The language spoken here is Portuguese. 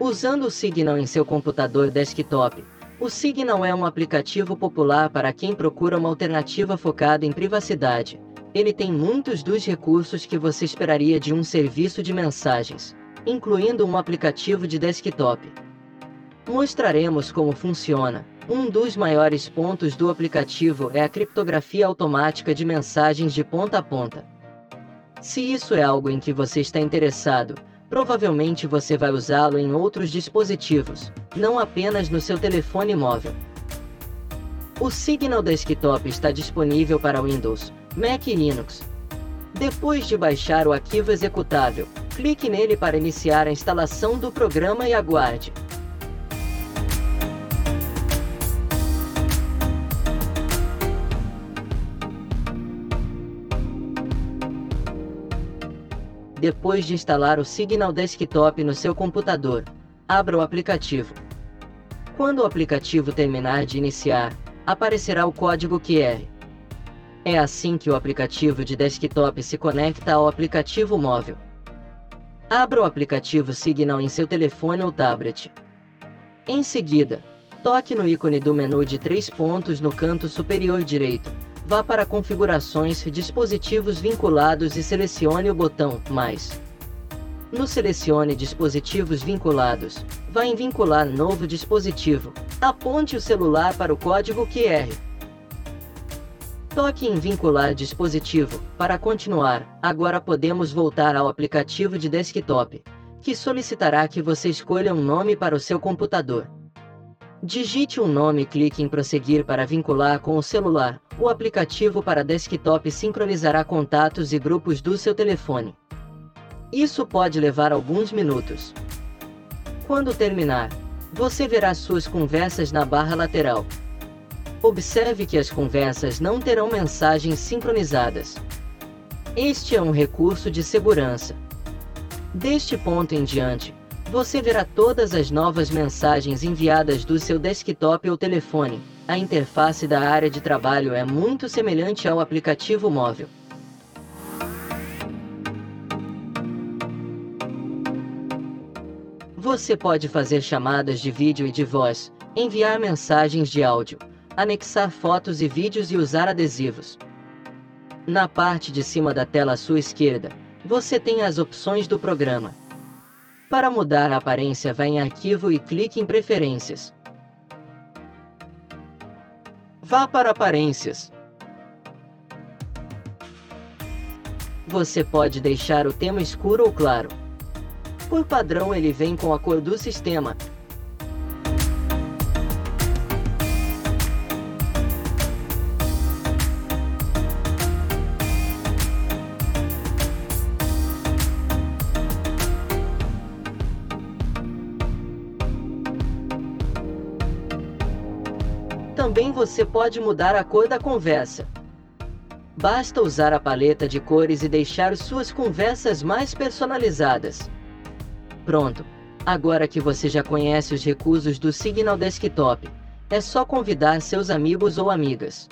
Usando o Signal em seu computador desktop, o Signal é um aplicativo popular para quem procura uma alternativa focada em privacidade. Ele tem muitos dos recursos que você esperaria de um serviço de mensagens, incluindo um aplicativo de desktop. Mostraremos como funciona. Um dos maiores pontos do aplicativo é a criptografia automática de mensagens de ponta a ponta. Se isso é algo em que você está interessado, provavelmente você vai usá-lo em outros dispositivos, não apenas no seu telefone móvel. O Signal Desktop está disponível para Windows, Mac e Linux. Depois de baixar o arquivo executável, clique nele para iniciar a instalação do programa e aguarde. Depois de instalar o Signal Desktop no seu computador, abra o aplicativo. Quando o aplicativo terminar de iniciar, aparecerá o código QR. É assim que o aplicativo de desktop se conecta ao aplicativo móvel. Abra o aplicativo Signal em seu telefone ou tablet. Em seguida, toque no ícone do menu de três pontos no canto superior direito, Vá para Configurações Dispositivos vinculados e selecione o botão Mais. No Selecione Dispositivos vinculados, vá em Vincular novo dispositivo. Aponte o celular para o código QR. Toque em Vincular dispositivo. Para continuar, agora podemos voltar ao aplicativo de desktop, que solicitará que você escolha um nome para o seu computador. Digite um nome e clique em Prosseguir para vincular com o celular. O aplicativo para desktop sincronizará contatos e grupos do seu telefone. Isso pode levar alguns minutos. Quando terminar, você verá suas conversas na barra lateral. Observe que as conversas não terão mensagens sincronizadas. Este é um recurso de segurança. Deste ponto em diante, você verá todas as novas mensagens enviadas do seu desktop ou telefone. A interface da área de trabalho é muito semelhante ao aplicativo móvel. Você pode fazer chamadas de vídeo e de voz, enviar mensagens de áudio, anexar fotos e vídeos e usar adesivos. Na parte de cima da tela à sua esquerda, você tem as opções do programa. Para mudar a aparência vá em Arquivo e clique em Preferências. Vá para Aparências. Você pode deixar o tema escuro ou claro. Por padrão ele vem com a cor do sistema, Também você pode mudar a cor da conversa. Basta usar a paleta de cores e deixar suas conversas mais personalizadas. Pronto! Agora que você já conhece os recursos do Signal Desktop, é só convidar seus amigos ou amigas.